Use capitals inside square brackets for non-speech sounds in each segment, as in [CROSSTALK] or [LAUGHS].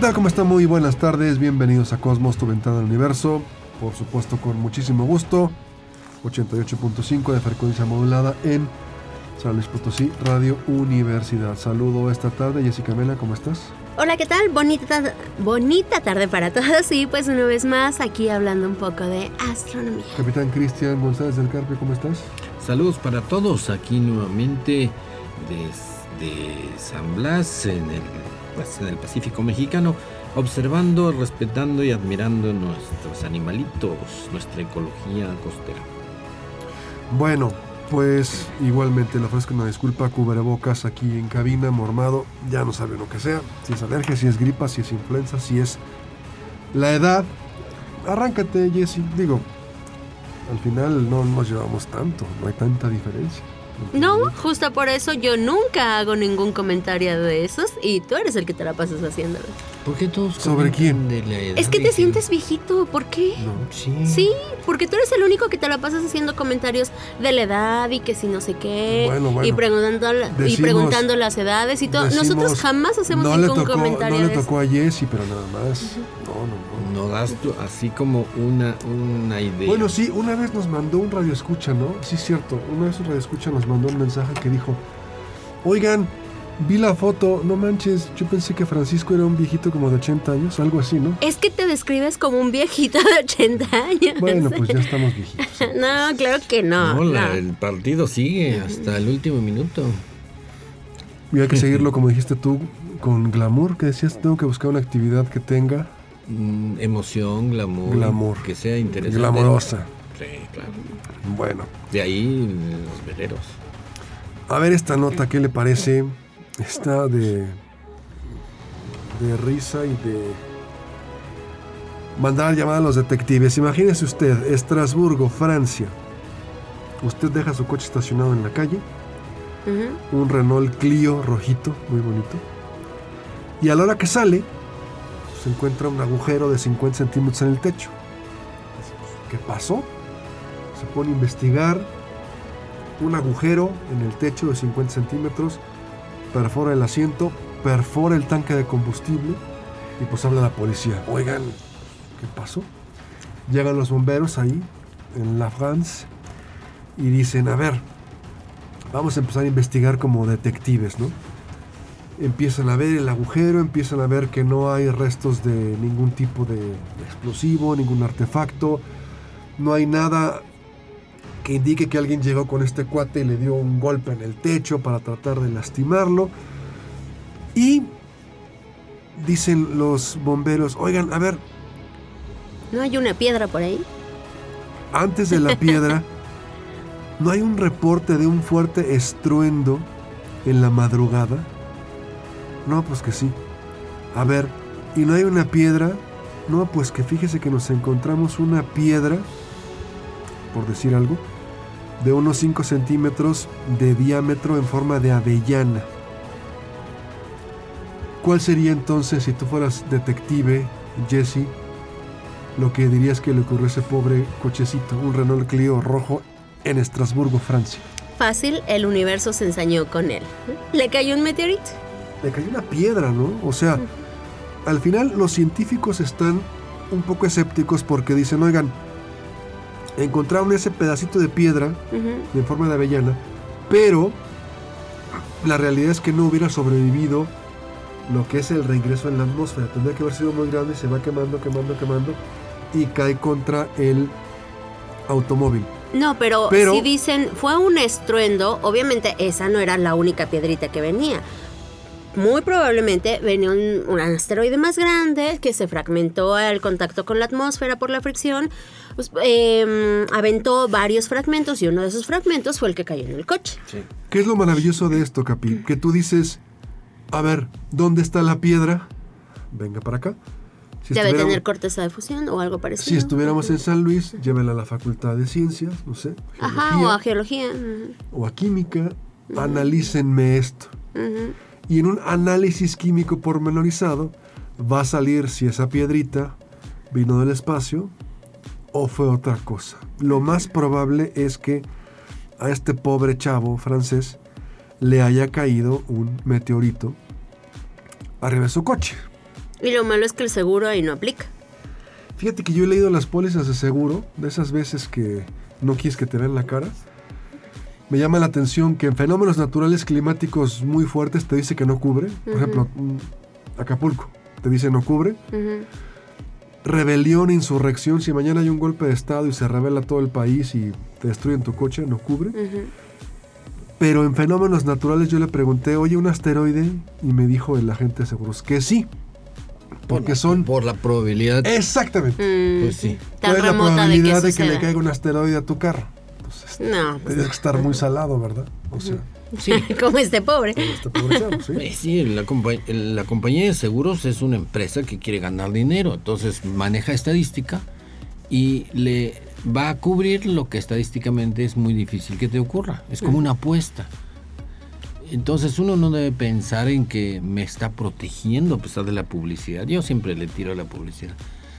Tal? ¿Cómo están? Muy buenas tardes. Bienvenidos a Cosmos, tu ventana al universo. Por supuesto, con muchísimo gusto. 88.5 de frecuencia modulada en San Luis Potosí, Radio Universidad. Saludo esta tarde. Jessica Mela, ¿cómo estás? Hola, ¿qué tal? Bonita, bonita tarde para todos y pues una vez más aquí hablando un poco de astronomía. Capitán Cristian González del Carpio, ¿cómo estás? Saludos para todos aquí nuevamente desde San Blas en el, en el Pacífico mexicano, observando, respetando y admirando nuestros animalitos, nuestra ecología costera. Bueno, pues igualmente le ofrezco una disculpa, cubrebocas aquí en cabina, mormado, ya no sabe lo que sea, si es alergia, si es gripa, si es influenza, si es la edad. Arráncate, Jesse, digo, al final no nos llevamos tanto, no hay tanta diferencia. No, justo por eso yo nunca hago ningún comentario de esos y tú eres el que te la pasas haciéndolo. ¿Por qué todos ¿Sobre comentan quién? de la edad Es que te sientes viejito, ¿por qué? No. Sí. Sí, porque tú eres el único que te la pasas haciendo comentarios de la edad y que si no sé qué Bueno, bueno. y preguntando y preguntando las edades y todo. Decimos, Nosotros jamás hacemos no ningún tocó, comentario No le tocó a Jesse, pero nada más. No, no, no. No das tú así como una, una idea. Bueno, sí, una vez nos mandó un radio escucha, ¿no? Sí, es cierto. Una vez un radio escucha nos mandó un mensaje que dijo: Oigan, vi la foto, no manches, yo pensé que Francisco era un viejito como de 80 años, algo así, ¿no? Es que te describes como un viejito de 80 años. Bueno, pues ya estamos viejitos. [LAUGHS] No, claro que no. No, la- no. el partido sigue hasta el último minuto. Y hay que [LAUGHS] seguirlo, como dijiste tú, con glamour, que decías, tengo que buscar una actividad que tenga Mm, emoción, glamour. Glamour. Que sea interesante. glamorosa. Sí, claro. Bueno, De ahí los veleros. a ver esta nota, ¿qué le parece? Está de. de risa y de. Mandar llamar a los detectives. Imagínese usted, Estrasburgo, Francia. Usted deja su coche estacionado en la calle, un Renault Clio rojito, muy bonito. Y a la hora que sale, se encuentra un agujero de 50 centímetros en el techo. Pues, ¿Qué pasó? Se pone a investigar. Un agujero en el techo de 50 centímetros, perfora el asiento, perfora el tanque de combustible y pues habla la policía. Oigan, ¿qué pasó? Llegan los bomberos ahí, en La France, y dicen, a ver, vamos a empezar a investigar como detectives, ¿no? Empiezan a ver el agujero, empiezan a ver que no hay restos de ningún tipo de explosivo, ningún artefacto, no hay nada que indique que alguien llegó con este cuate y le dio un golpe en el techo para tratar de lastimarlo. Y dicen los bomberos, oigan, a ver, ¿No hay una piedra por ahí? antes de la piedra, [LAUGHS] ¿no hay un reporte de un fuerte estruendo en la madrugada? No, pues que sí. A ver, ¿y no hay una piedra? No, pues que fíjese que nos encontramos una piedra, por decir algo, de unos 5 centímetros de diámetro en forma de avellana. ¿Cuál sería entonces, si tú fueras detective, Jesse, lo que dirías que le ocurrió a ese pobre cochecito, un Renault Clio rojo en Estrasburgo, Francia? Fácil, el universo se ensañó con él. ¿Le cayó un meteorito? Le cayó una piedra, ¿no? O sea, al final los científicos están un poco escépticos porque dicen, oigan, encontraron ese pedacito de piedra Ujú. en forma de avellana, pero la realidad es que no hubiera sobrevivido lo que es el reingreso en la atmósfera. Tendría que haber sido muy grande, se va quemando, quemando, quemando y cae contra el automóvil. No, pero, Pero- si dicen fue un estruendo, obviamente esa no era la única piedrita que venía. Muy probablemente venía un, un asteroide más grande que se fragmentó al contacto con la atmósfera por la fricción, pues, em, aventó varios fragmentos y uno de esos fragmentos fue el que cayó en el coche. Sí. ¿Qué es lo maravilloso de esto, Capi? Que tú dices, a ver, ¿dónde está la piedra? Venga para acá. Si Debe tener corteza de fusión o algo parecido. Si estuviéramos en San Luis, llévela a la Facultad de Ciencias, no sé, Ajá, o a geología. ujú, o a Química, analícenme esto. ujú. Y en un análisis químico pormenorizado va a salir si esa piedrita vino del espacio o fue otra cosa. Lo más probable es que a este pobre chavo francés le haya caído un meteorito arriba de su coche. Y lo malo es que el seguro ahí no aplica. Fíjate que yo he leído las pólizas de seguro, de esas veces que no quieres que te vean la cara. Me llama la atención que en fenómenos naturales climáticos muy fuertes te dice que no cubre. Por ejemplo, mm, Acapulco te dice no cubre. Rebelión, insurrección, si mañana hay un golpe de estado y se revela todo el país y te destruyen tu coche, no cubre. Pero en fenómenos naturales yo le pregunté, oye, un asteroide, y me dijo el agente de seguros que sí. Porque Por- son... Por la probabilidad. Exactamente. Mm, Pues sí. Tan ¿Cuál es la remota de que probabilidad de que, le caiga un asteroide a tu carro? Pues este, No, pues tienes que estar muy salado, ¿verdad? O sea, Sí. [LAUGHS] como este pobre. como este pobre chavo, ¿sí? Sí, la, compa- la compañía de seguros es una empresa que quiere ganar dinero, entonces maneja estadística y le va a cubrir lo que estadísticamente es muy difícil que te ocurra. Es como una apuesta. Entonces uno no debe pensar en que me está protegiendo a pesar de la publicidad. Yo siempre le tiro a la publicidad.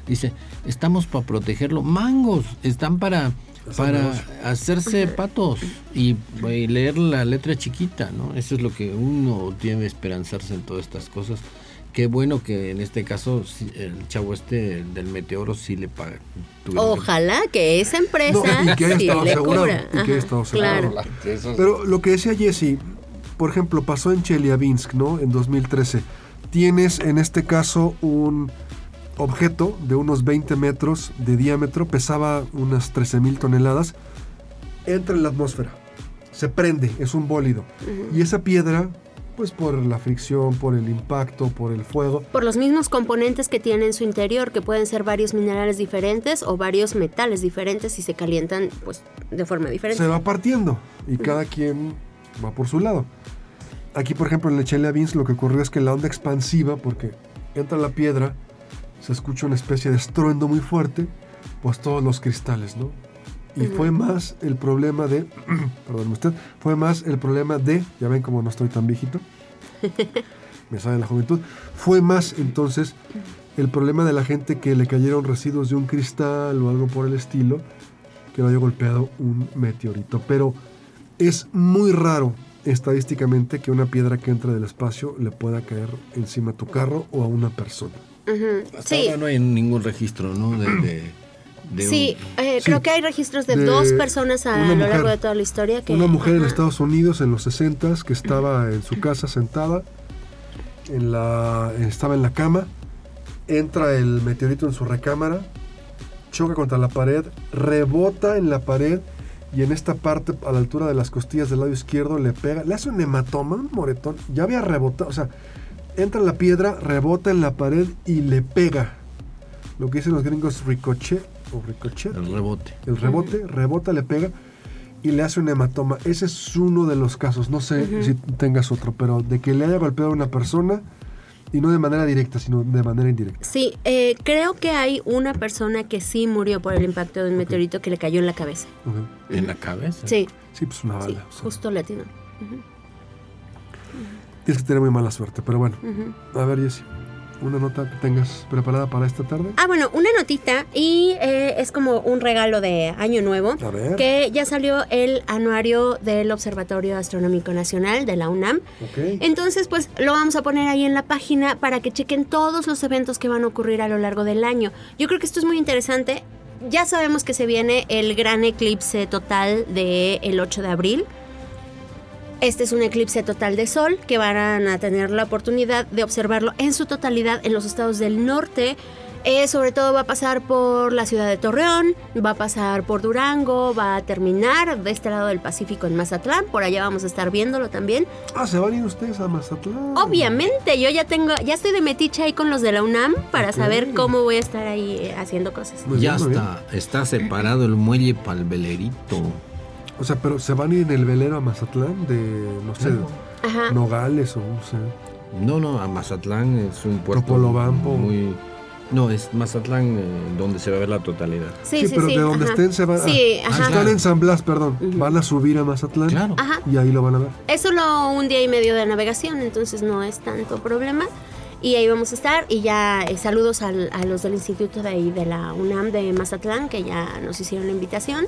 Dice, estamos para protegerlo. Mangos, están para, para hacerse patos y, y leer la letra chiquita, ¿no? Eso es lo que uno tiene esperanzarse en todas estas cosas. Qué bueno que en este caso el chavo este del meteoro sí le paga. Ojalá que esa empresa No, y que haya sí estado le cubra. y que Ajá. Claro. Pero lo que decía Jesse, por ejemplo, pasó en Chelyabinsk, ¿no? En 2013. Tienes en este caso un objeto de unos 20 metros de diámetro, pesaba unas 13.000 toneladas, entra en la atmósfera, se prende, es un bólido. Y esa piedra, pues por la fricción, por el impacto, por el fuego, Por los mismos componentes que tiene en su interior, que pueden ser varios minerales diferentes o varios metales diferentes y se calientan pues de forma diferente. se va partiendo y cada quien va por su lado. Aquí, por ejemplo, en el Chelyabinsk lo que ocurrió es que la onda expansiva, porque entra la piedra, se escucha una especie de estruendo muy fuerte, pues todos los cristales, ¿no? Y fue más el problema de, [CLEARS THROAT] perdón usted, fue más el problema de, ya ven como no estoy tan viejito, [LAUGHS] me sale la juventud, fue más entonces el problema de la gente que le cayeron residuos de un cristal o algo por el estilo, que lo haya golpeado un meteorito. Pero es muy raro estadísticamente que una piedra que entra del espacio le pueda caer encima a tu carro o a una persona. Ujú. Hasta Sí, ahora no hay ningún registro, ¿no? De, de- de sí, un- eh, Sí. creo que hay registros de, De dos personas a lo mujer. largo de toda la historia que... Una mujer en Ajá. Estados Unidos en los 60 que estaba en su casa sentada, en la, estaba en la cama, entra el meteorito en su recámara, choca contra la pared, rebota en la pared y en esta parte a la altura de las costillas del lado izquierdo le pega, le hace un hematoma, un moretón, ya había rebotado, o sea, entra la piedra, rebota en la pared y le pega. Lo que dicen los gringos ricochet o ricochet. el rebote. El rebote, rebota, le pega y le hace un hematoma. Ese es uno de los casos. No sé si tengas otro, pero de que le haya golpeado a una persona y no de manera directa, sino de manera indirecta. Sí, eh, creo que hay una persona que sí murió por el impacto de un meteorito que le cayó en la cabeza. En la cabeza. Sí, Sí, pues una sí, bala. o sea, justo latino. Tienes que tener muy mala suerte, pero bueno. Ujú. A ver, Jessy, una nota que tengas preparada para esta tarde. Ah, bueno, una notita y eh, es como un regalo de Año Nuevo. A ver. Que ya salió el anuario del Observatorio Astronómico Nacional de la UNAM. Ok. Entonces, pues lo vamos a poner ahí en la página para que chequen todos los eventos que van a ocurrir a lo largo del año. Yo creo que esto es muy interesante. Ya sabemos que se viene el gran eclipse total del 8 de abril. Este es un eclipse total de sol que van a tener la oportunidad de observarlo en su totalidad en los estados del norte, Eh, sobre todo va a pasar por la ciudad de Torreón, va a pasar por Durango, va a terminar de este lado del Pacífico en Mazatlán, por allá vamos a estar viéndolo también. Ah, ¿se van a ir ustedes a Mazatlán? Obviamente, yo ya tengo, ya estoy de metiche ahí con los de la UNAM para saber cómo voy a estar ahí eh, haciendo cosas. Muy ya bien, está, está separado el muelle para el velerito. O sea, pero ¿se van a ir en el velero a Mazatlán de, no sé, Ajá. Nogales o no sé? No, no, a Mazatlán es un puerto Topolobampo. muy... No, es Mazatlán eh, donde se va a ver la totalidad. Sí, sí, pero sí, de donde ajá. estén se van a... Sí, Ah, ajá. Están en San Blas, perdón. Van a subir a Mazatlán Claro. Ajá. y ahí lo van a ver. Es solo un día y medio de navegación, entonces no es tanto problema. Y ahí vamos a estar. Y ya eh, saludos al- a los del instituto de ahí de la UNAM de Mazatlán, que ya nos hicieron la invitación.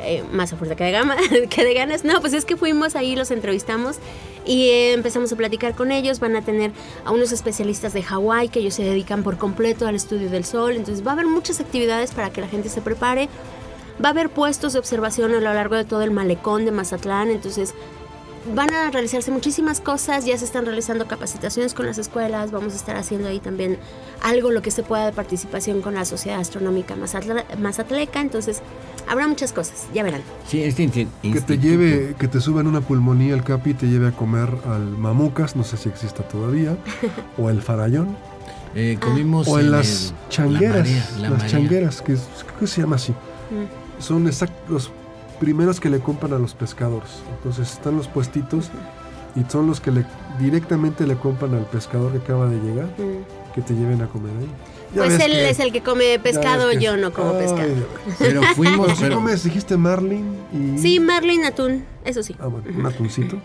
Eh, más a fuerza que de, gama, [LAUGHS] que ganas. No, pues es que fuimos ahí, los entrevistamos y eh, empezamos a platicar con ellos. Van a tener a unos especialistas de Hawái que ellos se dedican por completo al estudio del sol. Entonces va a haber muchas actividades para que la gente se prepare. Va a haber puestos de observación a lo largo de todo el malecón de Mazatlán. Entonces van a realizarse muchísimas cosas, ya se están realizando capacitaciones con las escuelas, vamos a estar haciendo ahí también algo lo que se pueda de participación con la Sociedad Astronómica Mazatleca, entonces habrá muchas cosas, ya verán. Sí, este Que te lleve, que te suban una pulmonía el capi y te lleve a comer al mamucas, no sé si exista todavía, [LAUGHS] o el farallón, Eh, comimos o en en las el- changueras, la marea, la las marea. changueras, que que se llama así. Mm. Son exact- los primeros que le compran a los pescadores. Entonces están los puestitos y son los que le, directamente le compran al pescador que acaba de llegar Mm. que te lleven a comer ahí. Ya Pues él que- es el que come pescado, que- yo no como Ay, pescado. Pero [LAUGHS] fuimos, Pero comes, dijiste marlin y... Sí, marlin atún, eso sí. Ah, bueno, un atuncito.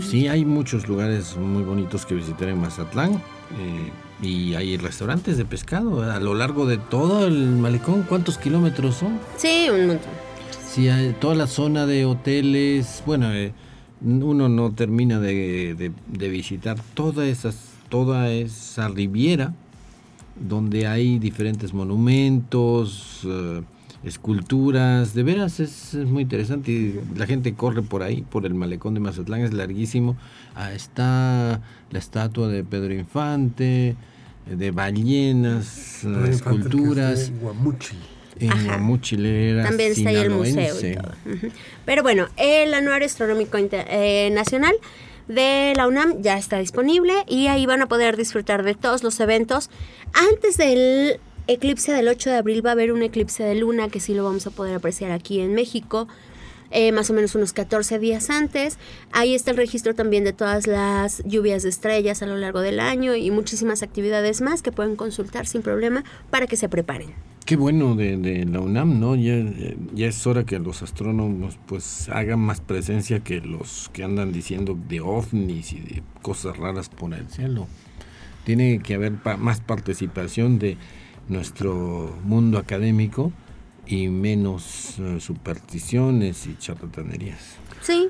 Sí, hay muchos lugares muy bonitos que visitar en Mazatlán. eh, y hay restaurantes de pescado a lo largo de todo el malecón. ¿Cuántos kilómetros son? Sí, un montón. Sí, hay toda la zona de hoteles. Bueno, eh, uno no termina de, de- de visitar toda, esas, toda esa riviera donde hay diferentes monumentos, eh, esculturas. De veras es, es muy interesante. Y la gente corre por ahí, por el malecón de Mazatlán, es larguísimo. Ah, está la estatua de Pedro Infante, eh, de ballenas, Pedro Infante, esculturas. de Guamuchi. En Ajá. Guamuchilera, También está ahí el museo y todo. Pero bueno, el Anuario Astronómico Inter- eh, Nacional de la UNAM ya está disponible y ahí van a poder disfrutar de todos los eventos. Antes del eclipse del 8 de abril va a haber un eclipse de luna que sí lo vamos a poder apreciar aquí en México. Eh, más o menos unos 14 días antes. Ahí está el registro también de todas las lluvias de estrellas a lo largo del año y muchísimas actividades más que pueden consultar sin problema para que se preparen. Qué bueno de, de la UNAM, ¿no? Ya, ya es hora que los astrónomos pues hagan más presencia que los que andan diciendo de ovnis y de cosas raras por el cielo. Tiene que haber pa- más participación de nuestro mundo académico y menos eh, supersticiones y charlatanerías. Sí,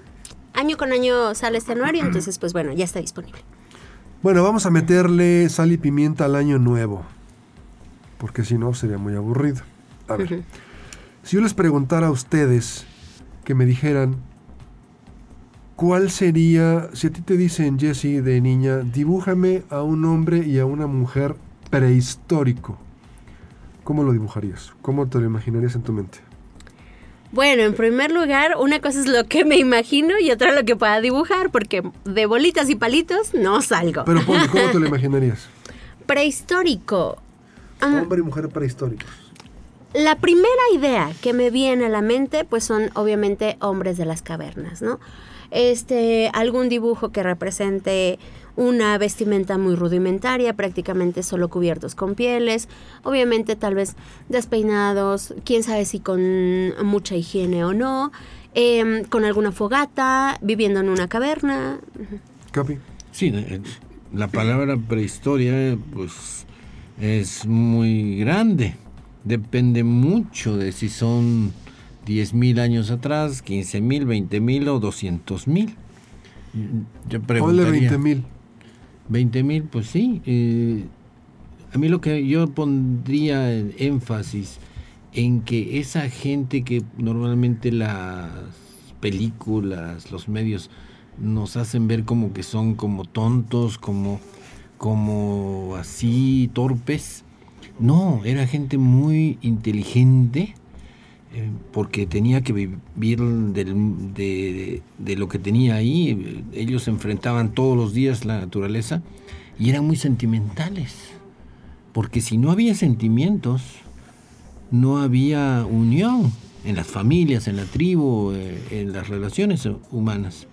año con año sale este anuario, entonces pues bueno, ya está disponible. Bueno, vamos a meterle sal y pimienta al año nuevo. Porque si no, sería muy aburrido. A ver, si yo les preguntara a ustedes que me dijeran cuál sería, si a ti te dicen, Jesse, de niña, dibújame a un hombre y a una mujer prehistórico, ¿cómo lo dibujarías? ¿Cómo te lo imaginarías en tu mente? Bueno, en primer lugar, una cosa es lo que me imagino y otra lo que pueda dibujar, porque de bolitas y palitos no salgo. Pero ¿cómo te lo [LAUGHS] imaginarías? Prehistórico. Ah, Hombre y mujer prehistóricos. La primera idea que me viene a la mente, pues son obviamente hombres de las cavernas, ¿no? Este, algún dibujo que represente una vestimenta muy rudimentaria, prácticamente solo cubiertos con pieles, obviamente tal vez despeinados, quién sabe si con mucha higiene o no, em, con alguna fogata, viviendo en una caverna. Capi. Sí, eh, la palabra prehistoria pues es muy grande. Depende mucho de si son 10.000 años atrás, 15.000, 20.000 o 200.000. Yo Ponle preguntaría. 20 mil. 20 mil, pues sí. eh, a mí lo que yo pondría énfasis en que esa gente que normalmente las películas, los medios nos hacen ver como que son como tontos, como, como así torpes, No, era gente muy inteligente eh, porque tenía que vivir de, lo que tenía ahí. Ellos enfrentaban todos los días la naturaleza y eran muy sentimentales. Porque si no había sentimientos, no había unión en las familias, en la tribu, eh, en las relaciones humanas.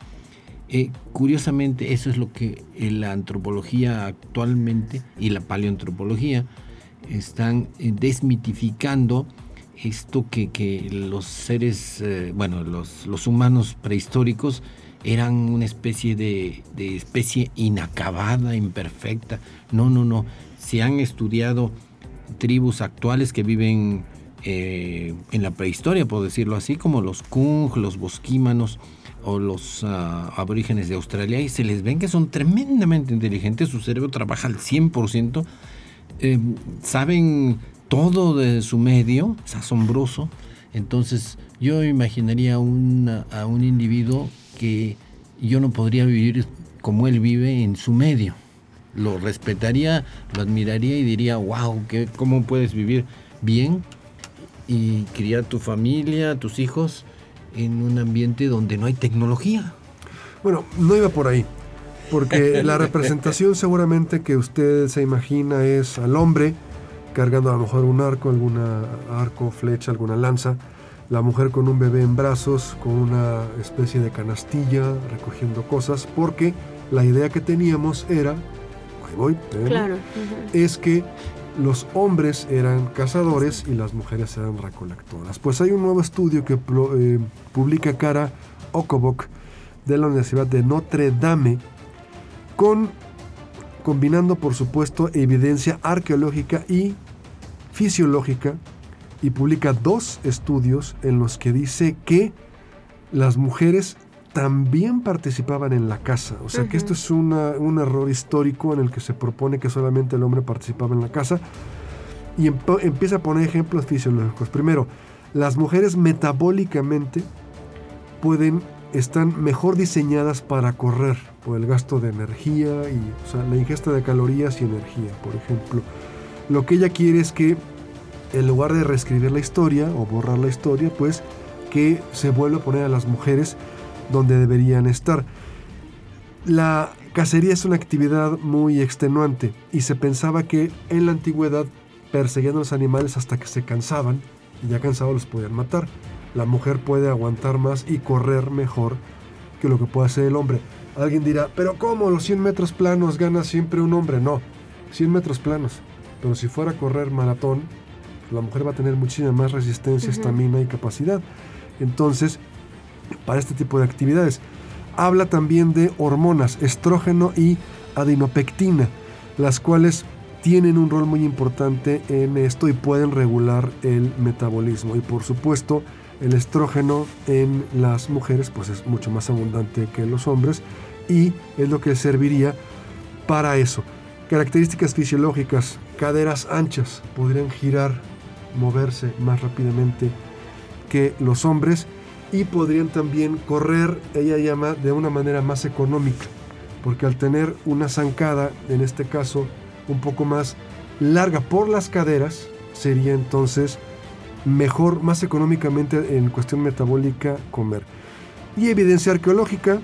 Eh, curiosamente, eso es lo que la antropología actualmente y la paleoantropología están eh, desmitificando esto que, que los seres, eh, bueno, los, los humanos prehistóricos eran una especie de, de especie inacabada, imperfecta. No, no, no. Se han estudiado tribus actuales que viven eh, en la prehistoria, por decirlo así, como los Kung, los bosquímanos o los ah, aborígenes de Australia, y se les ven que son tremendamente inteligentes, su cerebro trabaja al 100%, eh, saben todo de su medio, es asombroso. Entonces yo imaginaría a un individuo que yo no podría vivir como él vive en su medio. Lo respetaría, lo admiraría y diría, wow, ¿qué, ¿cómo puedes vivir bien y criar tu familia, tus hijos en un ambiente donde no hay tecnología? Bueno, no iba por ahí. Porque [LAUGHS] la representación seguramente que usted se imagina es al hombre cargando a lo mejor un arco, alguna arco, flecha, alguna lanza. La mujer con un bebé en brazos, con una especie de canastilla, recogiendo cosas. Porque la idea que teníamos era, ahí voy, espérame, Claro. es que los hombres eran cazadores y las mujeres eran recolectoras. Pues hay un nuevo estudio que eh, publica Cara Okobok de la Universidad de Notre Dame con combinando por supuesto evidencia arqueológica y fisiológica y publica dos estudios en los que dice que las mujeres también participaban en la caza. O sea que esto es una- un error histórico en el que se propone que solamente el hombre participaba en la caza. Y empo- empieza a poner ejemplos fisiológicos. Primero, las mujeres metabólicamente pueden, están mejor diseñadas para correr por el gasto de energía y la ingesta de calorías y energía, por ejemplo. Lo que ella quiere es que en lugar de reescribir la historia o borrar la historia, pues que se vuelva a poner a las mujeres donde deberían estar. La cacería es una actividad muy extenuante y se pensaba que en la antigüedad perseguían a los animales hasta que se cansaban y ya cansados los podían matar. La mujer puede aguantar más y correr mejor que lo que puede hacer el hombre. Alguien dirá, pero ¿cómo los 100 metros planos gana siempre un hombre? No, 100 metros planos. Pero si fuera a correr maratón, la mujer va a tener muchísima más resistencia, estamina y capacidad. Entonces, para este tipo de actividades. Habla también de hormonas, estrógeno y adinopectina, las cuales tienen un rol muy importante en esto y pueden regular el metabolismo. Y por supuesto, el estrógeno en las mujeres pues es mucho más abundante que en los hombres y es lo que serviría para eso. Características fisiológicas, caderas anchas, podrían girar, moverse más rápidamente que los hombres y podrían también correr, ella llama, de una manera más económica, porque al tener una zancada, en este caso un poco más larga por las caderas, sería entonces mejor, más económicamente en cuestión metabólica comer. Y evidencia arqueológica,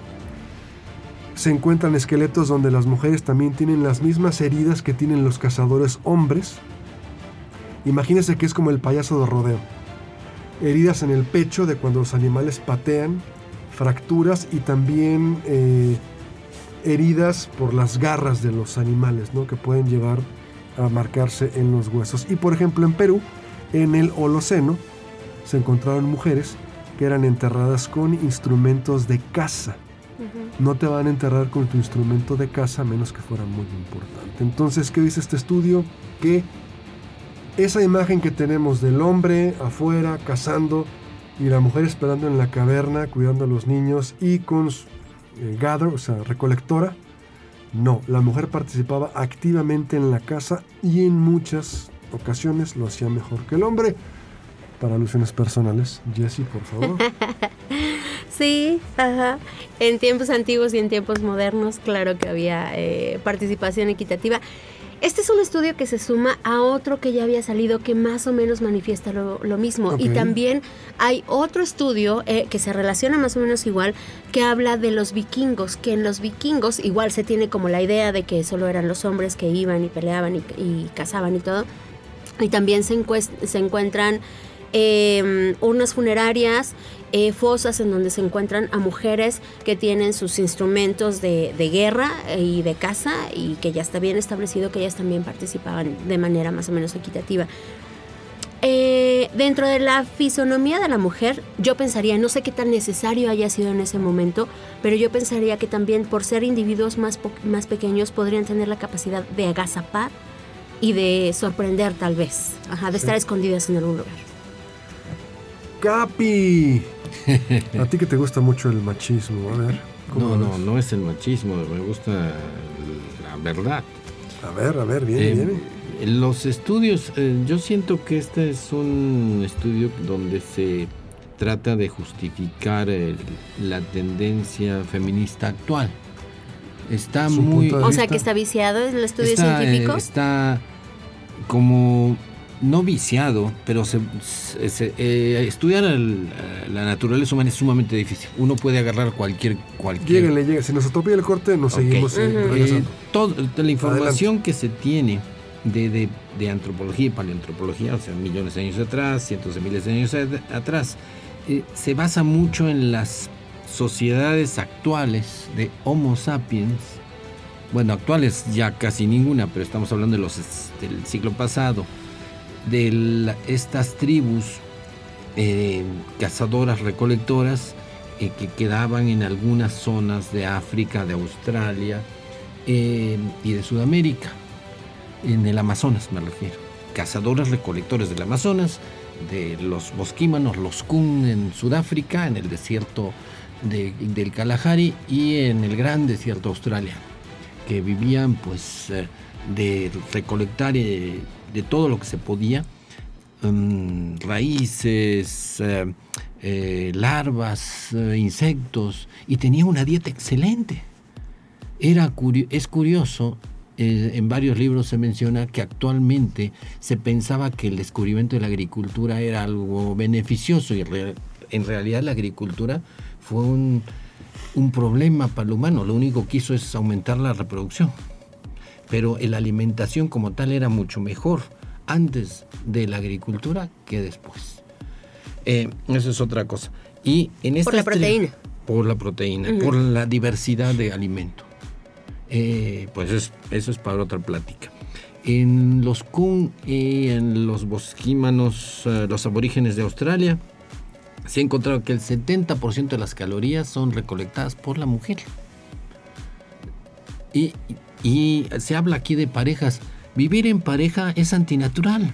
se encuentran esqueletos donde las mujeres también tienen las mismas heridas que tienen los cazadores hombres. Imagínense que es como el payaso de rodeo heridas en el pecho de cuando los animales patean, fracturas y también eh, heridas por las garras de los animales, ¿no? que pueden llevar a marcarse en los huesos. Y por ejemplo en Perú, en el Holoceno, se encontraron mujeres que eran enterradas con instrumentos de caza. No te van a enterrar con tu instrumento de caza a menos que fuera muy importante. Entonces, ¿qué dice este estudio? Que esa imagen que tenemos del hombre afuera cazando y la mujer esperando en la caverna cuidando a los niños y con eh, gather, o sea, recolectora, no, la mujer participaba activamente en la caza y en muchas ocasiones lo hacía mejor que el hombre. Para alusiones personales, Jessie, por favor. [LAUGHS] Sí, ajá. En tiempos antiguos y en tiempos modernos, claro que había eh, participación equitativa. Este es un estudio que se suma a otro que ya había salido que más o menos manifiesta lo, lo mismo. Y también hay otro estudio eh, que se relaciona más o menos igual, que habla de los vikingos, que en los vikingos igual se tiene como la idea de que solo eran los hombres que iban y peleaban y, y cazaban y todo. Y también se, se encuentran eh, urnas funerarias, eh, fosas en donde se encuentran a mujeres que tienen sus instrumentos de, de guerra y de caza y que ya está bien establecido que ellas también participaban de manera más o menos equitativa. Eh, dentro de la fisonomía de la mujer, yo pensaría, no sé qué tan necesario haya sido en ese momento, pero yo pensaría que también por ser individuos más, más pequeños podrían tener la capacidad de agazapar y de sorprender tal vez, Ajá, de Sí. estar escondidas en algún lugar. Capi. [LAUGHS] A ti que te gusta mucho el machismo, a ver. ¿cómo No, no, no es el machismo, me gusta la verdad. A ver, a ver, viene, Eh, viene. Los estudios, eh, yo siento que este es un estudio donde se trata de justificar el- la tendencia feminista actual. Está Su muy... O sea que está viciado el estudio está, eh, científico. está como no viciado, pero se, se- se- eh, estudiar el- la naturaleza humana es sumamente difícil. Uno puede agarrar cualquier... cualquier Lléguenle, lléguenle. Si nos atropella el corte, nos seguimos eh, eh, todo- la información que se tiene de, de- de antropología y paleoantropología, o sea, millones de años atrás, cientos de miles de años at- atrás, eh, se basa mucho en las sociedades actuales de Homo sapiens. Bueno, actuales ya casi ninguna, pero estamos hablando del siglo pasado, de estas tribus eh, cazadoras recolectoras eh, que quedaban en algunas zonas de África, de Australia eh, y de Sudamérica, en el Amazonas me refiero. Cazadores recolectores del Amazonas, de los bosquímanos, los Kun en Sudáfrica, en el desierto de- del Kalahari y en el gran desierto australiano, que vivían pues eh, de recolectar eh, de todo lo que se podía mm, raíces, eh, larvas, insectos, y tenía una dieta excelente. Era es curioso, en varios libros se menciona que actualmente se pensaba que el descubrimiento de la agricultura era algo beneficioso y en realidad la agricultura fue un, un problema para el humano. Lo único que hizo es aumentar la reproducción pero la alimentación como tal era mucho mejor antes de la agricultura que después. Eh, eso es otra cosa. Y en Por la proteína. Por la proteína, Ujú. por la diversidad de alimento. Eh, pues es- eso es para otra plática. En los Kun y en los bosquímanos, eh, los aborígenes de Australia, se ha encontrado que el 70% de las calorías son recolectadas por la mujer. Y, y se habla aquí de parejas. Vivir en pareja es antinatural.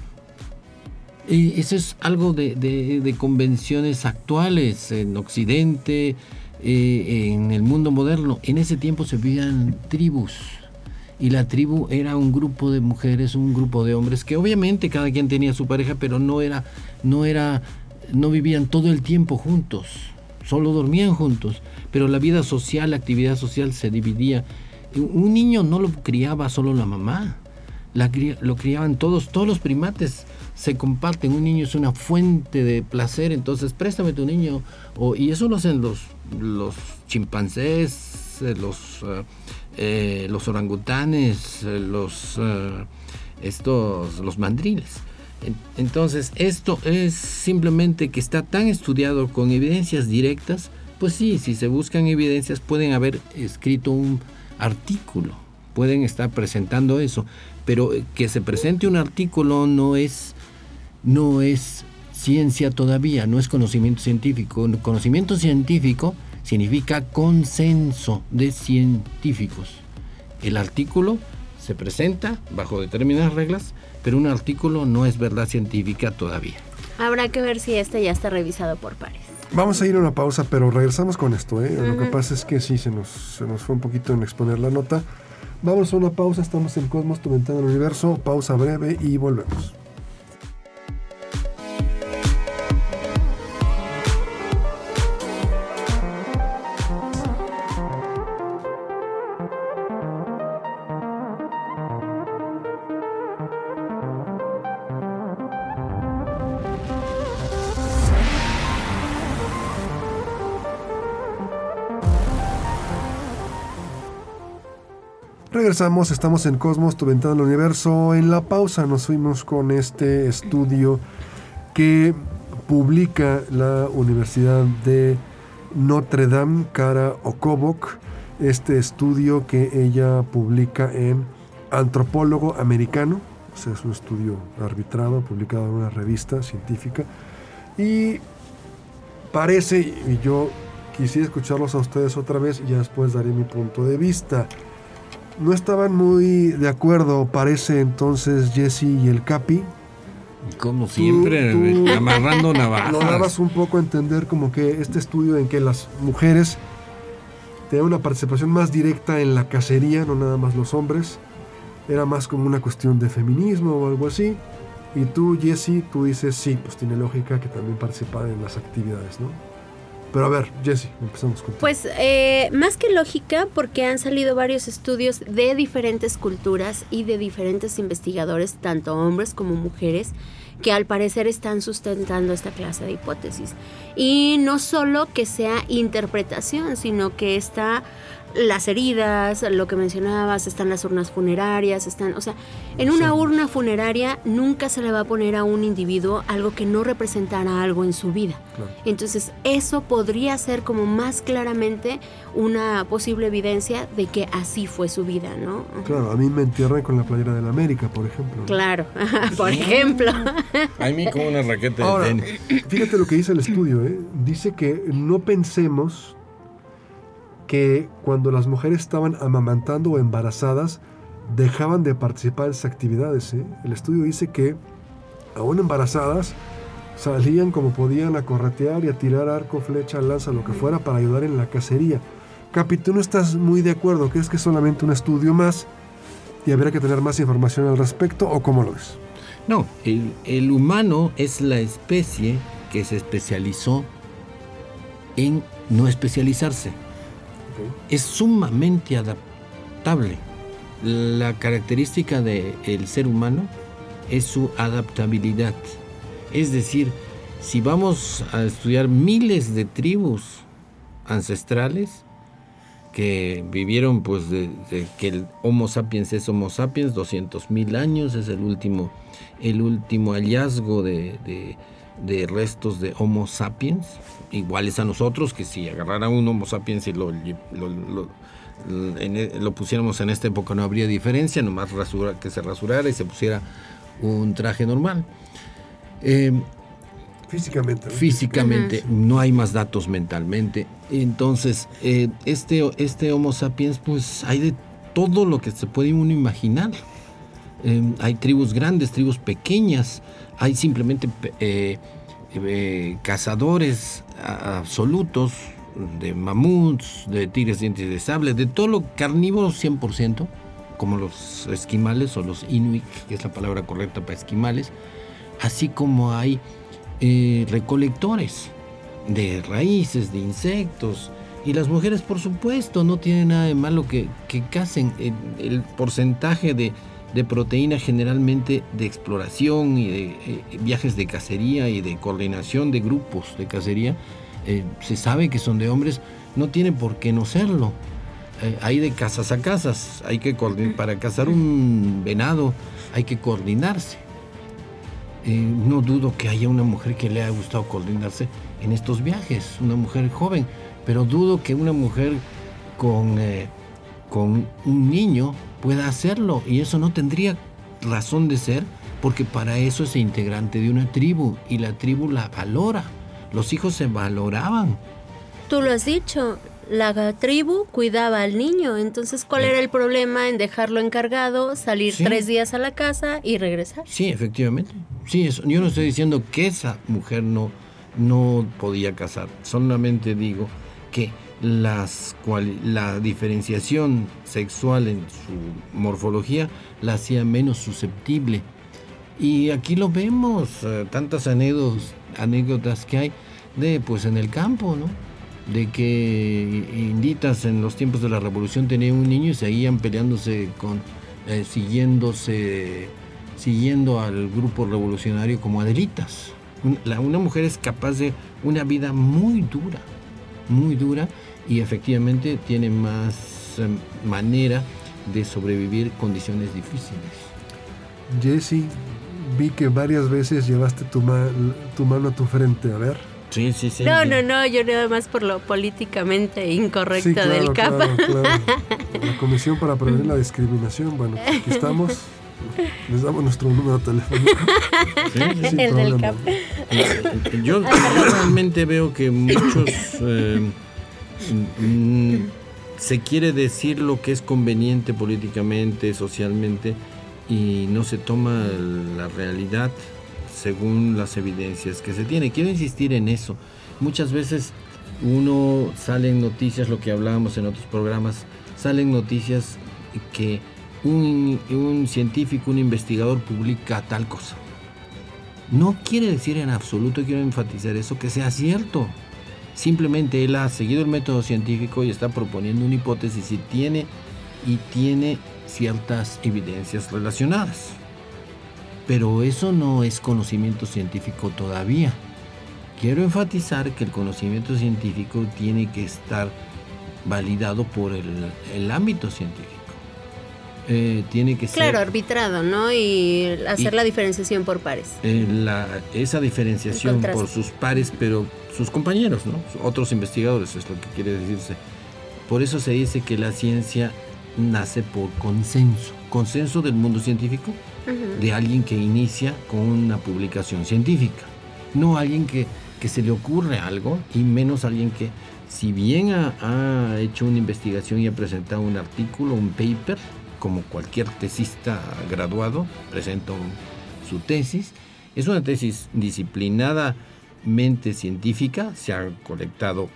Eh, eso es algo de, de- de convenciones actuales en Occidente, eh, en el mundo moderno. En ese tiempo se vivían tribus. Y la tribu era un grupo de mujeres, un grupo de hombres, que obviamente cada quien tenía su pareja, pero no era, no era, no vivían todo el tiempo juntos, solo dormían juntos. Pero la vida social, la actividad social se dividía. Un niño no lo criaba solo la mamá, lo criaban todos, todos los primates se comparten. Un niño es una fuente de placer, entonces préstame tu niño. Y eso lo hacen los, los chimpancés, eh, los, eh, eh, los orangutanes, los, estos, los mandriles. En- Entonces, esto es simplemente que está tan estudiado con evidencias directas, pues sí, si se buscan evidencias pueden haber escrito un artículo, pueden estar presentando eso, pero eh, que se presente un artículo no es no es ciencia todavía, no es conocimiento científico. Conocimiento científico significa consenso de científicos. El artículo se presenta bajo determinadas reglas, pero un artículo no es verdad científica todavía. Habrá que ver si este ya está revisado por pares. Vamos a ir a una pausa, pero regresamos con esto. ¿eh? Lo que pasa es que sí, se nos, se nos fue un poquito en exponer la nota. Vamos a una pausa, estamos en Cosmos, tu ventana al universo. Pausa breve y volvemos. Regresamos, estamos en Cosmos, tu ventana del universo. En la pausa nos fuimos con este estudio que publica la Universidad de Notre Dame, Cara Okobok. Este estudio que ella publica en Antropólogo Americano. O sea, es un estudio arbitrado, publicado en una revista científica. Y parece, y yo quisiera escucharlos a ustedes otra vez y ya después daré mi punto de vista no estaban muy de acuerdo, parece entonces Jesse y el Capi. Como siempre, [LAUGHS] amarrando navajas. dabas un poco a entender como que este estudio en que las mujeres tenían una participación más directa en la cacería, no nada más los hombres, era más como una cuestión de feminismo o algo así. Y tú, Jesse, tú dices, sí, pues tiene lógica que también participan en las actividades, ¿no? Pero a ver, Jesse, empezamos con Pues eh, más que lógica, porque han salido varios estudios de diferentes culturas y de diferentes investigadores, tanto hombres como mujeres, que al parecer están sustentando esta clase de hipótesis. Y no solo que sea interpretación, sino que está las heridas, lo que mencionabas, están las urnas funerarias, están, o sea, en una urna funeraria nunca se le va a poner a un individuo algo que no representara algo en su vida. Entonces, eso podría ser como más claramente una posible evidencia de que así fue su vida, ¿no? Claro, a mí me entierran con la playera de la América, por ejemplo. Claro, [LAUGHS] por ejemplo. A mí como una raqueta de tenis. Fíjate lo que dice el estudio, ¿eh? Dice que no pensemos que cuando las mujeres estaban amamantando o embarazadas, dejaban de participar en esas actividades. ¿eh? El estudio dice que, aún embarazadas, salían como podían a corretear y a tirar arco, flecha, lanza, lo que fuera, para ayudar en la cacería. Capi, tú no estás muy de acuerdo, ¿crees que es solamente un estudio más y habría que tener más información al respecto o cómo lo ves? No, el, el humano es la especie que se especializó en no especializarse es sumamente adaptable. La característica del ser humano es su adaptabilidad. Es decir, si vamos a estudiar miles de tribus ancestrales que vivieron pues de, que el Homo sapiens es Homo sapiens, 200 mil años, es el último, el último hallazgo de, de restos de Homo sapiens, iguales a nosotros, que si agarrara un Homo sapiens y lo, lo, e, lo, pusiéramos en esta época no habría diferencia, nomás rasura, que se rasurara y se pusiera un traje normal. Em, físicamente. Físicamente, no hay más datos mentalmente. Entonces, eh, este, este Homo sapiens, pues hay de todo lo que se puede uno imaginar. Em, hay tribus grandes, tribus pequeñas, hay simplemente eh, eh, cazadores absolutos de mamuts, de tigres dientes de sable, de todo lo carnívoro 100%, como los esquimales o los inuit, que es la palabra correcta para esquimales, así como hay eh, recolectores de raíces, de insectos, y las mujeres, por supuesto, no tienen nada de malo que, que casen. el porcentaje de de proteína generalmente de exploración y de eh, viajes de cacería y de coordinación de grupos de cacería, eh, se sabe que son de hombres, no tiene por qué no serlo. Eh, hay de casas a casas, hay que para cazar un venado hay que coordinarse. no dudo que haya una mujer que le haya gustado coordinarse en estos viajes, una mujer joven, pero dudo que una mujer con, con un niño pueda hacerlo y eso no tendría razón de ser porque para eso es integrante de una tribu y la tribu la valora. Los hijos se valoraban. Tú lo has dicho, la tribu cuidaba al niño, entonces ¿cuál era el problema en dejarlo encargado, salir tres días a la casa y regresar? Sí, efectivamente. Sí, eso. yo no estoy diciendo que esa mujer no, no podía casar, solamente digo que las la diferenciación sexual en su morfología la hacía menos susceptible. Y aquí lo vemos, eh, tantas anécdotas, anécdotas que hay de pues en el campo, ¿no? De que inditas en los tiempos de la revolución tenían un niño y seguían peleándose con, eh, siguiéndose, siguiendo al grupo revolucionario como adelitas. una mujer es capaz de una vida muy dura, muy dura y efectivamente tiene más em, manera de sobrevivir condiciones difíciles. Jesse, vi que varias veces llevaste tu, ma- tu mano a tu frente. A ver. Sí, sí, sí. No, no, no, yo nada más por lo políticamente incorrecto Sí, claro, del CAP. claro, claro. [LAUGHS] La Comisión para Prevenir la Discriminación. Bueno, aquí estamos. Les damos nuestro número telefónico. Sí, sí, sí. Sin El del problema. CAP. Yo, yo realmente veo que muchos eh, mm, se quiere decir lo que es conveniente políticamente, socialmente, y no se toma la realidad según las evidencias que se tiene. Quiero insistir en eso. Muchas veces uno sale en noticias, lo que hablábamos en otros programas, salen noticias que un, un científico, un investigador publica tal cosa. No quiere decir en absoluto, quiero enfatizar eso, que sea cierto. Simplemente él ha seguido el método científico y está proponiendo una hipótesis y tiene, y tiene ciertas evidencias relacionadas. Pero eso no es conocimiento científico todavía. Quiero enfatizar que el conocimiento científico tiene que estar validado por el, el ámbito científico. Eh, tiene que ser Claro, arbitrado, ¿no? Y hacer Y- la diferenciación por pares. eh, la- esa diferenciación por sus pares, pero sus compañeros, ¿no? Otros investigadores, es lo que quiere decirse. Por eso se dice que la ciencia nace por consenso, consenso del mundo científico, de alguien que inicia con una publicación científica, no alguien que, que se le ocurre algo y menos alguien que, si bien ha, ha hecho una investigación y ha presentado un artículo, un paper, como cualquier tesista graduado, presenta un- su tesis, es una tesis disciplinadamente científica, se ha colectado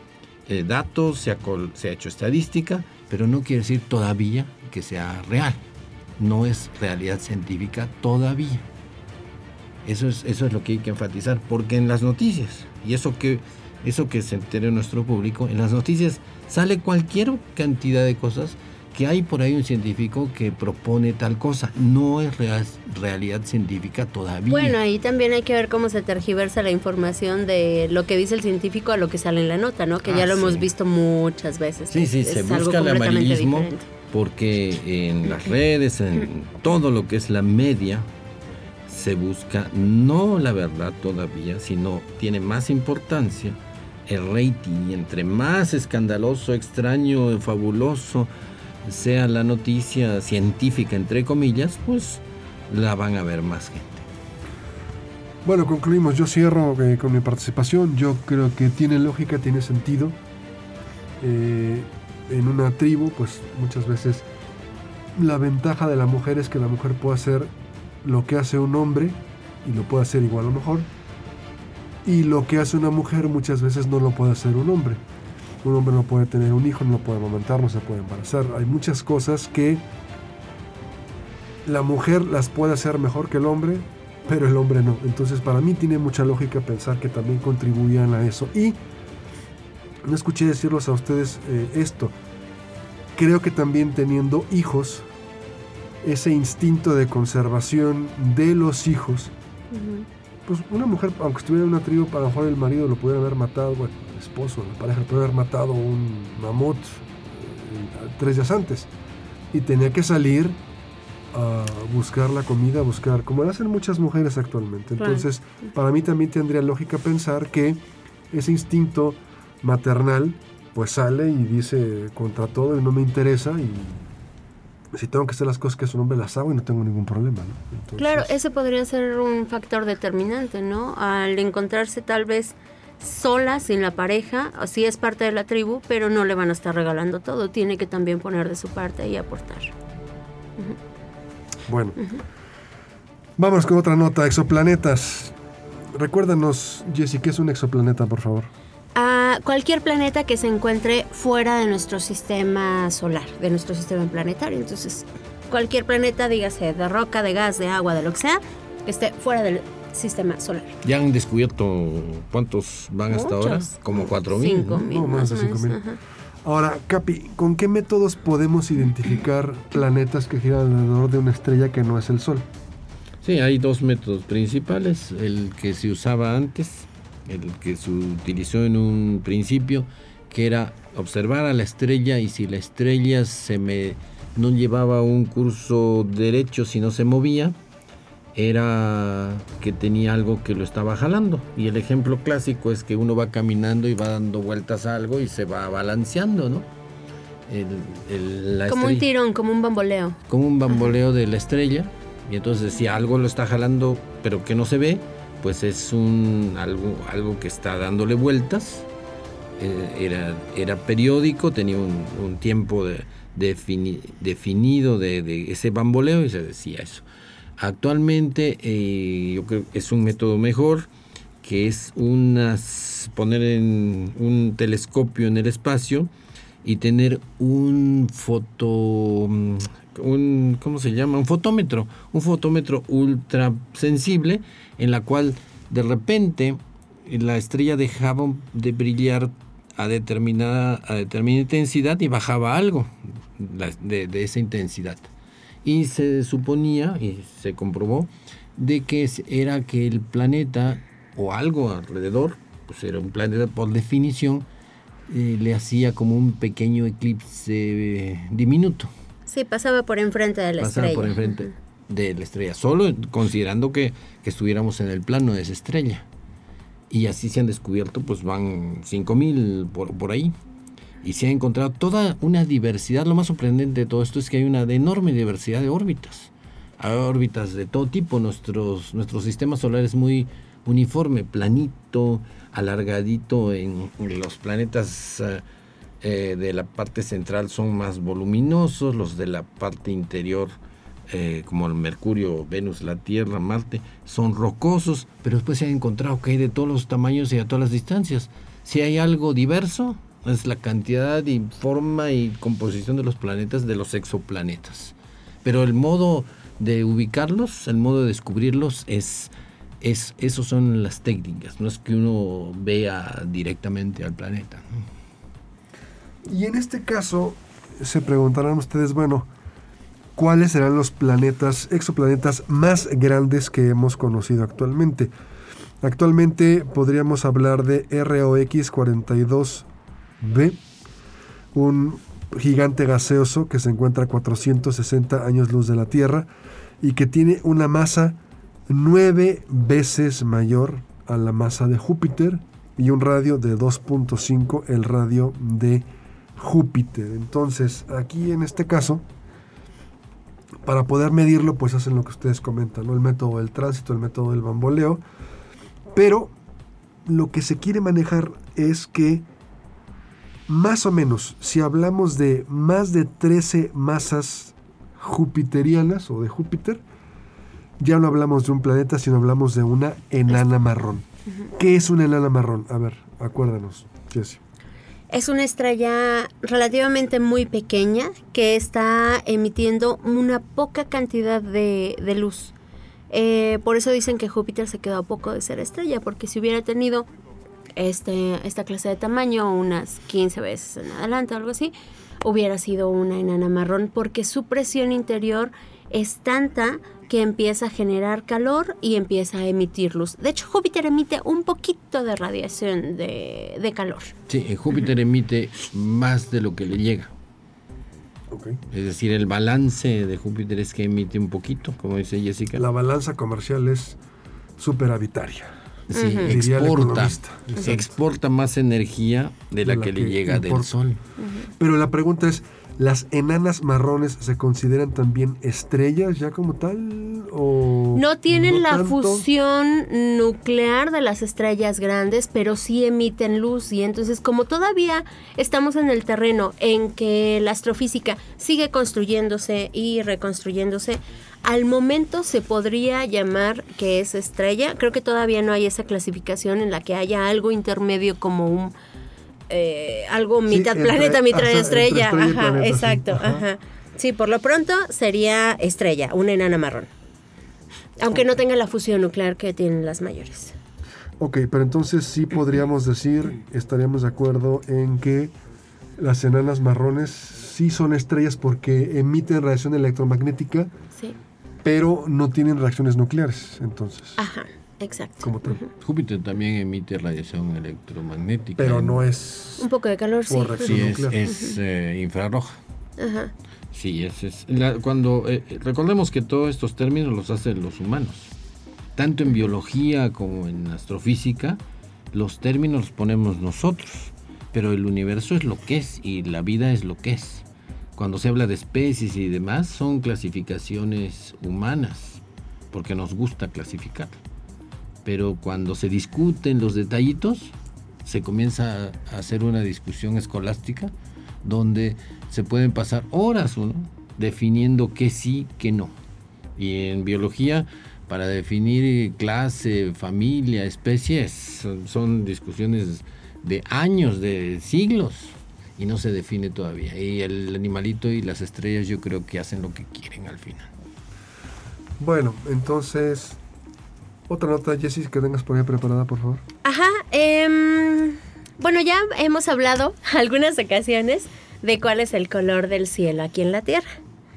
eh, datos, se ha, se ha hecho estadística, pero no quiere decir todavía que sea real no es realidad científica todavía. Eso es, eso es lo que hay que enfatizar, porque en las noticias, y eso que, eso que se entere nuestro público, en las noticias sale cualquier cantidad de cosas que hay por ahí un científico que propone tal cosa. No es real- realidad científica todavía. Bueno, ahí también hay que ver cómo se tergiversa la información de lo que dice el científico a lo que sale en la nota, ¿no? Que Ah, ya lo sí. hemos visto muchas veces. Sí, sí, Es se busca el amarillismo diferente. porque en las redes, en todo lo que es la media, se busca no la verdad todavía, sino tiene más importancia el rating y entre más escandaloso, extraño, fabuloso sea la noticia científica, entre comillas, pues la van a ver más gente. Bueno, concluimos. Yo cierro eh, con mi participación. Yo creo que tiene lógica, tiene sentido. Eh, en una tribu, pues muchas veces la ventaja de la mujer es que la mujer puede hacer lo que hace un hombre y lo puede hacer igual o mejor. Y lo que hace una mujer muchas veces no lo puede hacer un hombre. Un hombre no puede tener un hijo, no lo puede amamantar, no se puede embarazar. Hay muchas cosas que la mujer las puede hacer mejor que el hombre, pero el hombre no. Entonces para mí tiene mucha lógica pensar que también contribuían a eso. Y no escuché decirlos a ustedes eh, esto. Creo que también teniendo hijos, ese instinto de conservación de los hijos, pues una mujer, aunque estuviera en una tribu, a lo mejor el marido lo pudiera haber matado, bueno, esposo, la pareja, puede haber matado un mamut eh, tres días antes. Y tenía que salir a buscar la comida, a buscar, como lo hacen muchas mujeres actualmente. Entonces, para mí también tendría lógica pensar que ese instinto maternal, pues sale y dice contra todo y no me interesa y si tengo que hacer las cosas que es un hombre las hago y no tengo ningún problema, ¿no? Entonces, Claro, ese podría ser un factor determinante, ¿no? Al encontrarse tal vez sola, sin la pareja, sí es parte de la tribu, pero no le van a estar regalando todo, tiene que también poner de su parte y aportar. Bueno, vamos con otra nota, exoplanetas. Recuérdanos, Jessy, ¿qué es un exoplaneta, por favor? A cualquier planeta que se encuentre fuera de nuestro sistema solar, de nuestro sistema planetario. Entonces, cualquier planeta, dígase de roca, de gas, de agua, de lo que sea, que esté fuera del sistema solar. ¿Ya han descubierto cuántos van hasta ahora? Como 4.000. Cinco ¿no? mil, No, más más de o menos, 5.000. ajá. Ahora, Capi, ¿con qué métodos podemos identificar planetas que giran alrededor de una estrella que no es el Sol? Sí, hay dos métodos principales. El que se usaba antes, el que se utilizó en un principio, que era observar a la estrella y si la estrella se me no llevaba un curso derecho si no se movía, era que tenía algo que lo estaba jalando. Y el ejemplo clásico es que uno va caminando y va dando vueltas a algo y se va balanceando, ¿no? como un tirón, como un bamboleo. Como un bamboleo de la estrella. Y entonces si algo lo está jalando pero que no se ve, pues es un algo, algo que está dándole vueltas. Eh, era, era periódico, tenía un, tiempo de, definido de, ese bamboleo y se decía eso. Actualmente eh, es un método mejor que es unas, poner en un telescopio en el espacio y tener un foto mm, un ¿cómo se llama? un fotómetro, un fotómetro ultra sensible en la cual de repente la estrella dejaba de brillar a determinada, a determinada intensidad y bajaba algo de esa intensidad. Y se suponía, y se comprobó, de que era que el planeta o algo alrededor, pues era un planeta por definición, eh, le hacía como un pequeño eclipse eh, diminuto. Sí, pasaba por enfrente de la pasaba estrella. por enfrente de la estrella, solo considerando que, que, estuviéramos en el plano de esa estrella. Y así se han descubierto, pues van 5000 por, por ahí. Y se ha encontrado toda una diversidad. Lo más sorprendente de todo esto es que hay una enorme diversidad de órbitas. Hay órbitas de todo tipo. Nuestros, nuestro sistema solar es muy uniforme, planito, alargadito en, los planetas eh, eh, de la parte central son más voluminosos, los de la parte interior eh, como el Mercurio, Venus, la Tierra, Marte, son rocosos, pero después se ha encontrado que hay de todos los tamaños y a todas las distancias. Si hay algo diverso, es la cantidad y forma y composición de los planetas de los exoplanetas. Pero el modo de ubicarlos, el modo de descubrirlos es es, esos son las técnicas, no es que uno vea directamente al planeta. Y en este caso, se preguntarán ustedes, bueno, ¿cuáles serán los planetas, exoplanetas más grandes que hemos conocido actualmente? Actualmente podríamos hablar de ROX 42b, un gigante gaseoso que se encuentra a 460 años luz de la Tierra y que tiene una masa nueve veces mayor a la masa de Júpiter y un radio de 2.5 el radio de Júpiter. Entonces, aquí en este caso, para poder medirlo, pues hacen lo que ustedes comentan, ¿no? el método del tránsito, el método del bamboleo, pero lo que se quiere manejar es que más o menos, si hablamos de más de 13 masas jupiterianas o de Júpiter, ya no hablamos de un planeta, sino hablamos de una enana marrón. ¿Qué es una enana marrón? A ver, acuérdanos, Jessie. Es una estrella relativamente muy pequeña que está emitiendo una poca cantidad de, luz. Eh, por eso dicen que Júpiter se quedó a poco de ser estrella, porque si hubiera tenido este, esta clase de tamaño, unas 15 veces en adelante o algo así, hubiera sido una enana marrón, porque su presión interior es tanta que empieza a generar calor y empieza a emitir luz. De hecho, Júpiter emite un poquito de radiación de, calor. Sí, Júpiter emite más de lo que le llega. Es decir, el balance de Júpiter es que emite un poquito, como dice Jessica. La balanza comercial es superavitaria. Sí, exporta, exporta más energía de, la, que, le llega del Sol. Pero la pregunta es, ¿Las enanas marrones se consideran también estrellas ya como tal? ¿O no tienen la fusión nuclear de las estrellas grandes, pero sí emiten luz. Y entonces, como todavía estamos en el terreno en que la astrofísica sigue construyéndose y reconstruyéndose, al momento se podría llamar que es estrella. Creo que todavía no hay esa clasificación en la que haya algo intermedio como un eh, algo mitad planeta, mitad estrella. ajá, exacto. Sí. por lo pronto sería estrella, una enana marrón. Aunque no tenga la fusión nuclear que tienen las mayores. Ok, pero entonces sí podríamos decir, estaríamos de acuerdo en que las enanas marrones sí son estrellas porque emiten radiación electromagnética, sí. Pero no tienen reacciones nucleares, entonces. Ajá. Exacto. como tal. Júpiter también emite radiación electromagnética. Pero no es Un poco de calor, sí. Sí, es, nuclear. es, eh, infrarroja. Ajá. Sí, ese es. la- cuando eh, recordemos que todos estos términos los hacen los humanos. Tanto en biología como en astrofísica, los términos los ponemos nosotros. Pero el universo es lo que es y la vida es lo que es. Cuando se habla de especies y demás, son clasificaciones humanas, porque nos gusta clasificar. Pero cuando se discuten los detallitos, se comienza a hacer una discusión escolástica donde se pueden pasar horas uno definiendo qué sí, qué no. Y en biología, para definir clase, familia, especies, son discusiones de años, de siglos, y no se define todavía. Y el animalito y las estrellas yo creo que hacen lo que quieren al final. Bueno, entonces, otra nota, Jessie, que tengas por ahí preparada, por favor. Ajá. em, bueno, ya hemos hablado [LAUGHS] algunas ocasiones de cuál es el color del cielo aquí en la Tierra.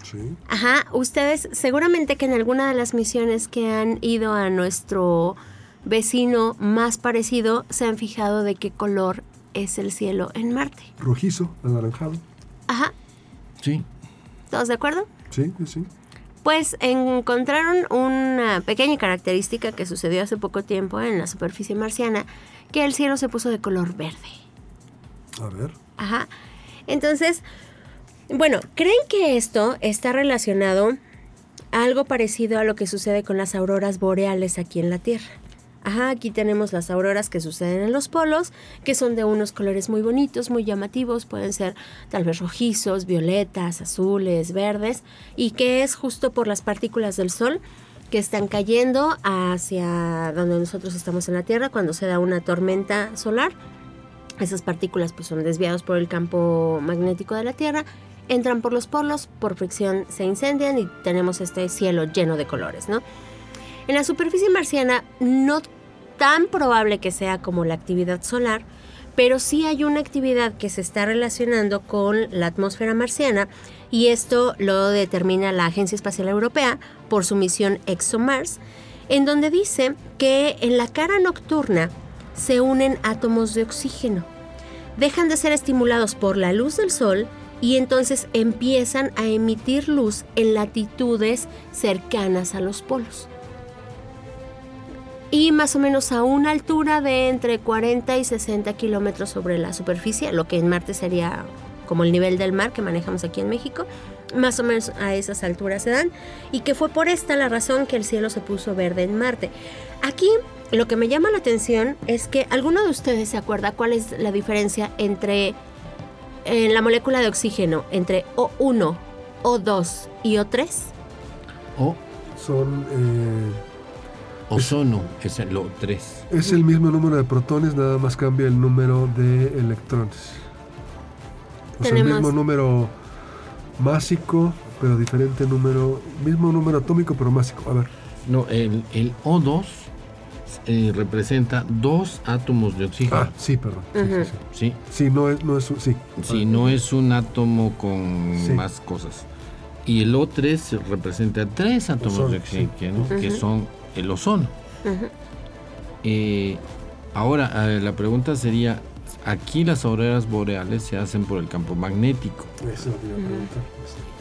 Sí. Ajá, ustedes seguramente que en alguna de las misiones que han ido a nuestro vecino más parecido se han fijado de qué color es el cielo en Marte. Rojizo, anaranjado. Ajá, Sí, ¿todos de acuerdo? Sí, sí, sí. Pues encontraron una pequeña característica que sucedió hace poco tiempo en la superficie marciana, que el cielo se puso de color verde. A ver. Ajá. Entonces, bueno, ¿creen que esto está relacionado a algo parecido a lo que sucede con las auroras boreales aquí en la Tierra? Aquí tenemos las auroras que suceden en los polos, que son de unos colores muy bonitos, muy llamativos, pueden ser tal vez rojizos, violetas, azules, verdes, y que es justo por las partículas del Sol que están cayendo hacia donde nosotros estamos en la Tierra cuando se da una tormenta solar. Esas partículas pues son desviadas por el campo magnético de la Tierra, entran por los polos, por fricción se incendian y tenemos este cielo lleno de colores, ¿no? En la superficie marciana no tan probable que sea como la actividad solar, pero sí hay una actividad que se está relacionando con la atmósfera marciana y esto lo determina la Agencia Espacial Europea por su misión ExoMars, en donde dice que en la cara nocturna se unen átomos de oxígeno, dejan de ser estimulados por la luz del sol y entonces empiezan a emitir luz en latitudes cercanas a los polos y más o menos a una altura de entre 40 y 60 kilómetros sobre la superficie, lo que en Marte sería como el nivel del mar que manejamos aquí en México, más o menos a esas alturas se dan, y que fue por esta la razón que el cielo se puso verde en Marte. Aquí lo que me llama la atención es que alguno de ustedes se acuerda cuál es la diferencia entre en la molécula de oxígeno entre O1, O2 y O3. o Son. eh, ozono es el O3. es el mismo número de protones, nada más cambia el número de electrones. O sea, el mismo número másico, pero diferente número. Mismo número atómico, pero másico. A ver. No, el, el O2 eh, representa dos átomos de oxígeno. Ah, sí, perdón. Sí, sí, sí. Sí, Sí, no es. No es sí. si no es un átomo con Sí. más cosas. Y el O3 representa tres átomos Ozono, de sí. oxígeno, que son el ozono. Eh, ahora, eh, la pregunta sería, aquí las auroras boreales se hacen por el campo magnético. Eso es lo que iba a preguntar.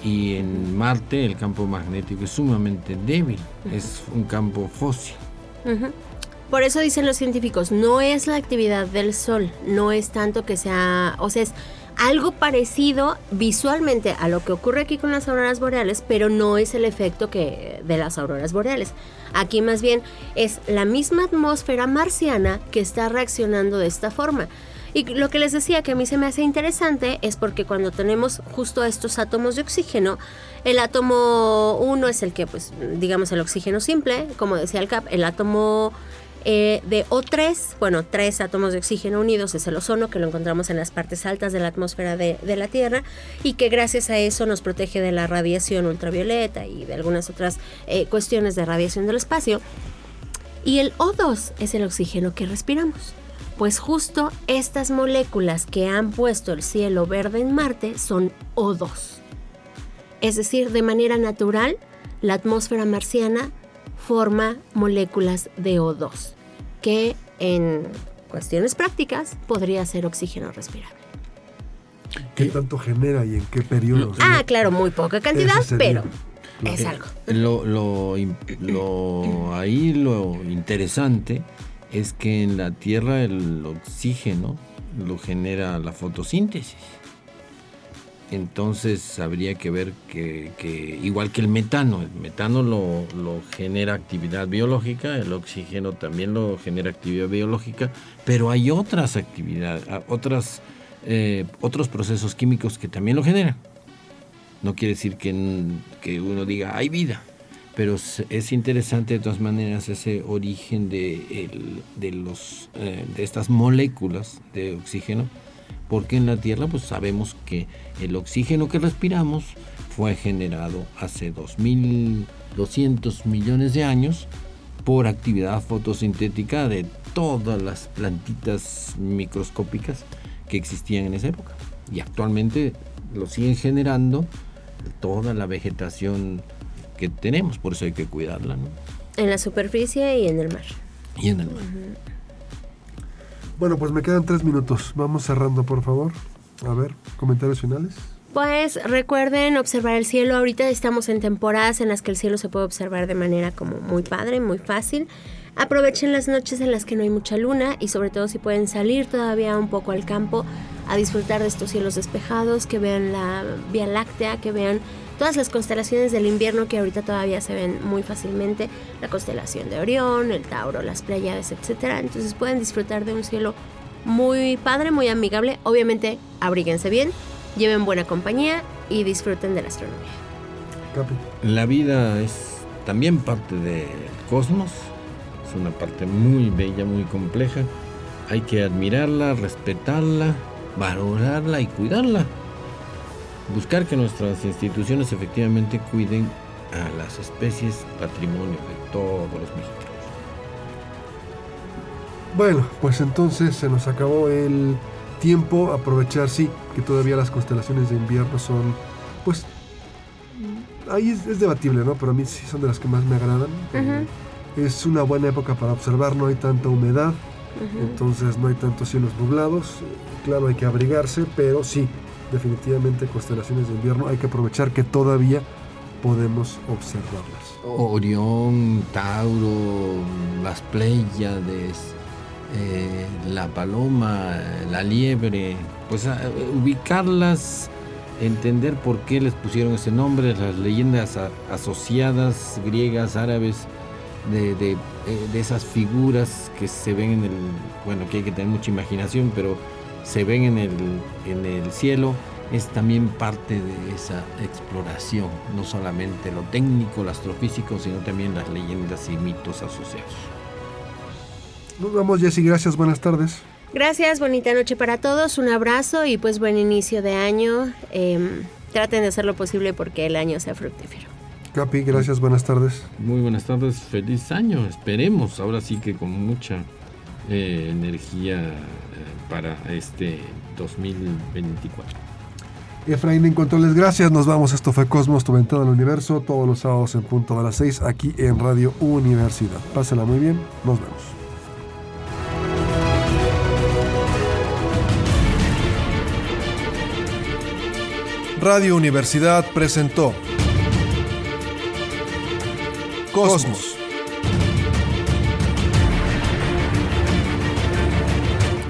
Y en Marte el campo magnético es sumamente débil, es un campo fósil. Por eso dicen los científicos, no es la actividad del Sol, no es tanto que sea, o sea, es algo parecido visualmente a lo que ocurre aquí con las auroras boreales, pero no es el efecto que de las auroras boreales. Aquí más bien es la misma atmósfera marciana que está reaccionando de esta forma. Y lo que les decía que a mí se me hace interesante es porque cuando tenemos justo estos átomos de oxígeno, el átomo 1 es el que, pues, digamos, el oxígeno simple, como decía el CAP, el átomo eh, de O3, bueno, tres átomos de oxígeno unidos es el ozono, que lo encontramos en las partes altas de la atmósfera de, la Tierra y que gracias a eso nos protege de la radiación ultravioleta y de algunas otras eh, cuestiones de radiación del espacio. Y el O2 es el oxígeno que respiramos. Pues justo estas moléculas que han puesto el cielo verde en Marte son O2. Es decir, de manera natural, la atmósfera marciana forma moléculas de O2, que en cuestiones prácticas podría ser oxígeno respirable. ¿Qué tanto genera y en qué periodo? Ah, claro, muy poca cantidad, pero es algo. Lo, lo, im- lo- [CLEARS THROAT] ahí lo interesante es que en la Tierra el oxígeno lo genera la fotosíntesis. Entonces habría que ver que, igual que el metano, el metano lo, genera actividad biológica, el oxígeno también lo genera actividad biológica, pero hay otras actividades, otras, eh, otros procesos químicos que también lo generan. No quiere decir que, que uno diga hay vida, pero es, es interesante de todas maneras ese origen de, el- de, los, eh, de estas moléculas de oxígeno, porque en la Tierra pues sabemos que el oxígeno que respiramos fue generado hace 2.200 millones de años por actividad fotosintética de todas las plantitas microscópicas que existían en esa época. Y actualmente lo siguen generando toda la vegetación que tenemos, por eso hay que cuidarla, ¿no? En la superficie y en el mar. Y en el mar. Bueno, pues me quedan tres minutos. Vamos cerrando, por favor. A ver, comentarios finales. Pues recuerden observar el cielo. Ahorita estamos en temporadas en las que el cielo se puede observar de manera como muy padre, muy fácil. Aprovechen las noches en las que no hay mucha luna y sobre todo si pueden salir todavía un poco al campo a disfrutar de estos cielos despejados, que vean la Vía Láctea, que vean todas las constelaciones del invierno que ahorita todavía se ven muy fácilmente, la constelación de Orión, el Tauro, las Pléyades, etcétera. Entonces pueden disfrutar de un cielo muy padre, muy amigable. Obviamente, abríguense bien, lleven buena compañía y disfruten de la astronomía. La vida es también parte del cosmos, es una parte muy bella, muy compleja. Hay que admirarla, respetarla, valorarla y cuidarla. Buscar que nuestras instituciones efectivamente cuiden a las especies patrimonio de todos los mexicanos. Bueno, pues entonces se nos acabó el tiempo. Aprovechar, sí, que todavía las constelaciones de invierno son, pues, ahí es, es debatible, ¿no? Pero a mí sí son de las que más me agradan. Es una buena época para observar, no hay tanta humedad, entonces no hay tantos cielos nublados. Claro, hay que abrigarse, pero sí, definitivamente constelaciones de invierno hay que aprovechar que todavía podemos observarlas. Orión, Tauro, las Pléyades, eh, la paloma, la liebre, pues ubicarlas, entender por qué les pusieron ese nombre, las leyendas asociadas, griegas, árabes, de, de, eh, de esas figuras que se ven en el, bueno, que hay que tener mucha imaginación, pero se ven en el, en el cielo, es también parte de esa exploración, no solamente lo técnico, lo astrofísico, sino también las leyendas y mitos asociados. Nos vamos, Jessy, gracias, buenas tardes. Gracias, bonita noche para todos, un abrazo y pues buen inicio de año. Em, traten de hacer lo posible porque el año sea fructífero. Capi, gracias, buenas tardes. Muy buenas tardes, feliz año, esperemos, ahora sí que con mucha eh, energía eh, para este 2024. Efraín en controles, gracias. Nos vamos. Esto fue Cosmos, tu ventana al universo, todos los sábados en punto de las 6 aquí en Radio Universidad. Pásala muy bien, nos vemos. Radio Universidad presentó Cosmos.